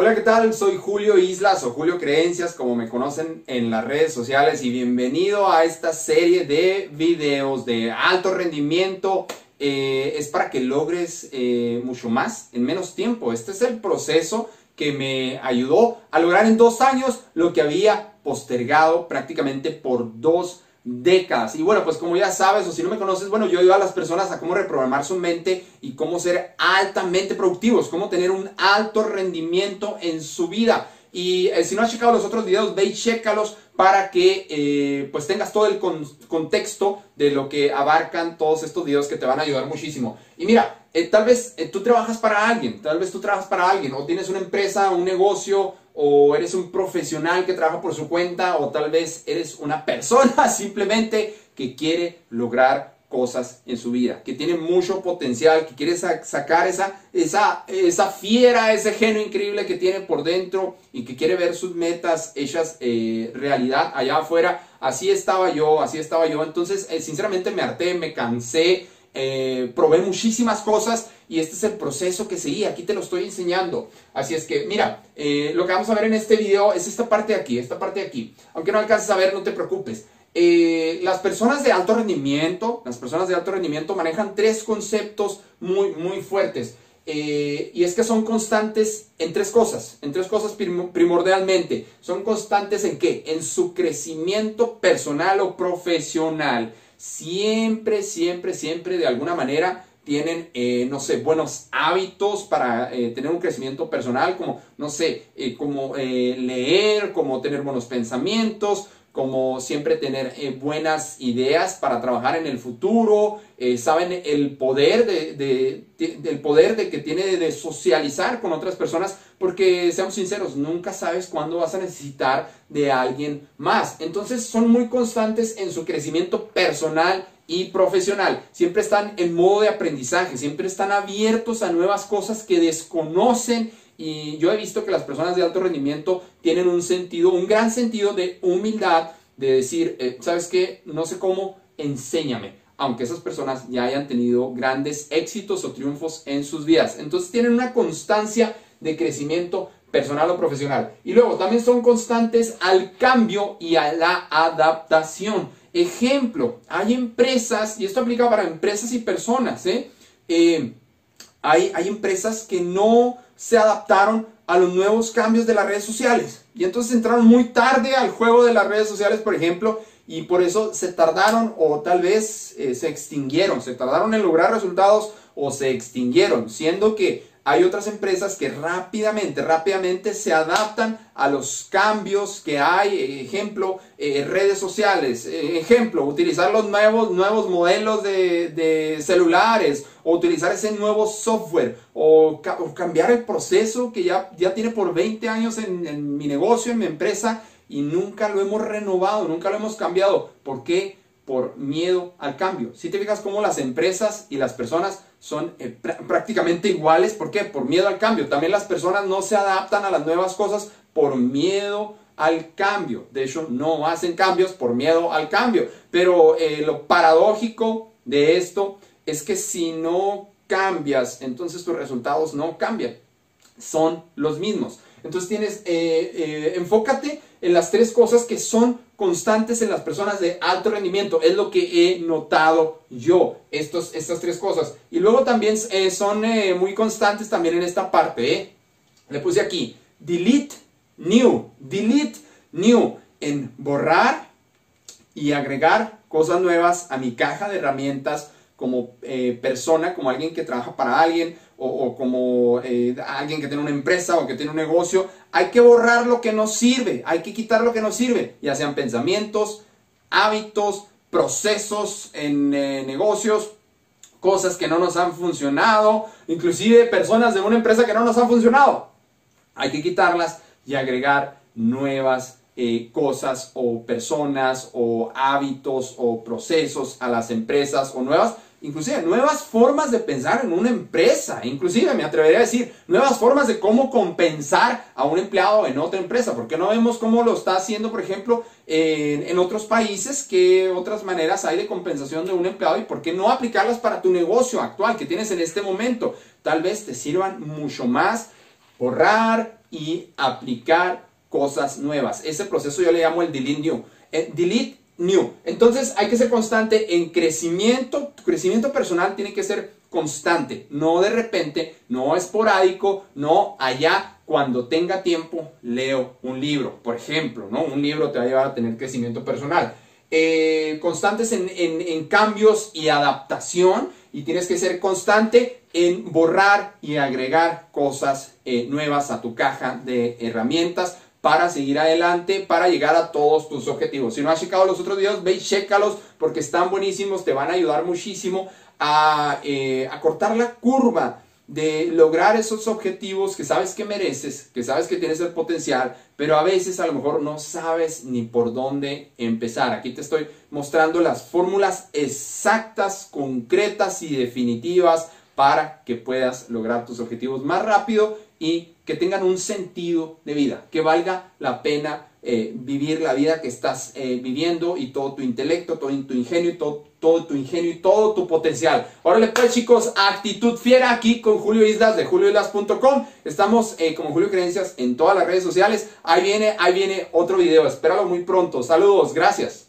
Hola, ¿qué tal? Soy Julio Islas o Julio Creencias, como me conocen en las redes sociales, y bienvenido a esta serie de videos de alto rendimiento. Eh, es para que logres eh, mucho más en menos tiempo. Este es el proceso que me ayudó a lograr en dos años lo que había postergado prácticamente por dos décadas. Y bueno, pues como ya sabes, o si no me conoces, bueno, yo ayudo a las personas a cómo reprogramar su mente y cómo ser altamente productivos, cómo tener un alto rendimiento en su vida. Y eh, si no has checado los otros videos, ve y chécalos para que eh, pues tengas todo el contexto de lo que abarcan todos estos videos que te van a ayudar muchísimo. Y mira, eh, tal vez tú trabajas para alguien, tal vez tú trabajas para alguien, o tienes una empresa, un negocio, o eres un profesional que trabaja por su cuenta, o tal vez eres una persona simplemente que quiere lograr cosas en su vida, que tiene mucho potencial, que quiere sacar esa, esa, esa fiera, ese genio increíble que tiene por dentro y que quiere ver sus metas hechas eh, realidad allá afuera. Así estaba yo, así estaba yo. Entonces, eh, sinceramente me harté, me cansé, eh, probé muchísimas cosas y este es el proceso que seguía. Aquí te lo estoy enseñando. Así es que, mira, lo que vamos a ver en este video es esta parte de aquí, esta parte de aquí. Aunque no alcances a ver, no te preocupes. Eh, las personas de alto rendimiento, las personas de alto rendimiento manejan tres conceptos muy, muy fuertes. Eh, y es que son constantes en tres cosas, en tres cosas primordialmente. Son constantes en qué? En su crecimiento personal o profesional. Siempre, siempre, siempre de alguna manera tienen, eh, no sé, buenos hábitos para tener un crecimiento personal, como, no sé, como leer, como tener buenos pensamientos, como siempre tener eh, buenas ideas para trabajar en el futuro, eh, saben el poder de, poder de que tiene de socializar con otras personas, porque seamos sinceros, nunca sabes cuándo vas a necesitar de alguien más. Entonces son muy constantes en su crecimiento personal y profesional. Siempre están en modo de aprendizaje, siempre están abiertos a nuevas cosas que desconocen y yo he visto que las personas de alto rendimiento tienen un sentido, un gran sentido de humildad, de decir, eh, ¿sabes qué? No sé cómo, enséñame. Aunque esas personas ya hayan tenido grandes éxitos o triunfos en sus vidas. Entonces tienen una constancia de crecimiento personal o profesional. Y luego también son constantes al cambio y a la adaptación. Ejemplo, hay empresas, y esto aplica para empresas y personas, ¿eh? eh hay, hay empresas que no se adaptaron a los nuevos cambios de las redes sociales. Y entonces entraron muy tarde al juego de las redes sociales, por ejemplo, y por eso se tardaron o tal vez eh, se extinguieron, se tardaron en lograr resultados o se extinguieron, siendo que hay otras empresas que rápidamente, rápidamente se adaptan a los cambios que hay, ejemplo, eh, redes sociales, eh, ejemplo, utilizar los nuevos, nuevos modelos de, celulares, o utilizar ese nuevo software, o, cambiar el proceso que ya, ya tiene por 20 años en, en mi negocio, en mi empresa, y nunca lo hemos renovado, nunca lo hemos cambiado. ¿Por qué? Por miedo al cambio. Si te fijas cómo las empresas y las personas son eh, prácticamente iguales, ¿por qué? Por miedo al cambio. También las personas no se adaptan a las nuevas cosas por miedo al cambio. De hecho, no hacen cambios por miedo al cambio. Pero eh, lo paradójico de esto es que si no cambias, entonces tus resultados no cambian. Son los mismos. Entonces tienes, eh, enfócate en las tres cosas que son constantes en las personas de alto rendimiento. Es lo que he notado yo, estos, estas tres cosas. Y luego también eh, son eh, muy constantes también en esta parte. ¿eh? Le puse aquí, delete new, delete new, en borrar y agregar cosas nuevas a mi caja de herramientas como persona, como alguien que trabaja para alguien o, como eh, alguien que tiene una empresa o que tiene un negocio, hay que borrar lo que no sirve, hay que quitar lo que no sirve, ya sean pensamientos, hábitos, procesos en eh, negocios, cosas que no nos han funcionado, inclusive personas de una empresa que no nos han funcionado. Hay que quitarlas y agregar nuevas eh, cosas o personas o hábitos o procesos a las empresas o nuevas inclusive nuevas formas de pensar en una empresa, inclusive me atrevería a decir nuevas formas de cómo compensar a un empleado en otra empresa, porque no vemos cómo lo está haciendo, por ejemplo, en, otros países, qué otras maneras hay de compensación de un empleado y por qué no aplicarlas para tu negocio actual que tienes en este momento. Tal vez te sirvan mucho más borrar, y aplicar cosas nuevas. Ese proceso yo le llamo el delete new. Eh, delete new. Entonces hay que ser constante en crecimiento. Tu crecimiento personal tiene que ser constante, no de repente, no esporádico, no allá cuando tenga tiempo leo un libro, por ejemplo, ¿no? Un libro te va a llevar a tener crecimiento personal. Eh, constantes en, cambios y adaptación y tienes que ser constante en borrar y agregar cosas eh, nuevas a tu caja de herramientas para seguir adelante, para llegar a todos tus objetivos. Si no has checado los otros videos, ve y chécalos porque están buenísimos, te van a ayudar muchísimo a, eh, a cortar la curva de lograr esos objetivos que sabes que mereces, que sabes que tienes el potencial, pero a veces a lo mejor no sabes ni por dónde empezar. Aquí te estoy mostrando las fórmulas exactas, concretas y definitivas para que puedas lograr tus objetivos más rápido y que tengan un sentido de vida, que valga la pena eh, vivir la vida que estás eh, viviendo y todo tu intelecto, todo tu ingenio todo, todo tu ingenio y todo tu potencial. Órale pues chicos, actitud fiera aquí con Julio Islas de julioislas.com. Estamos eh, como Julio Creencias en todas las redes sociales. Ahí viene, ahí viene otro video. Espéralo muy pronto. Saludos, gracias.